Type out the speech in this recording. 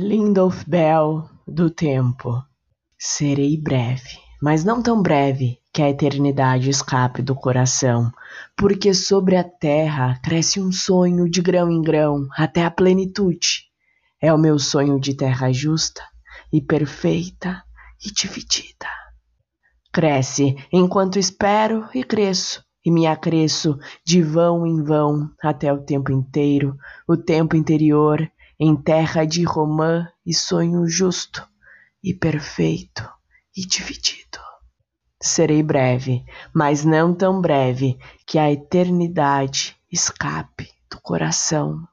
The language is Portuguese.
Lindolf Bell do tempo. Serei breve, mas não tão breve que a eternidade escape do coração, porque sobre a terra cresce um sonho de grão em grão até a plenitude. É o meu sonho de terra justa e perfeita e dividida. Cresce enquanto espero e cresço, e me acresço de vão em vão até o tempo inteiro, o tempo interior em terra de romã e sonho justo e perfeito e dividido. Serei breve, mas não tão breve que a eternidade escape do coração.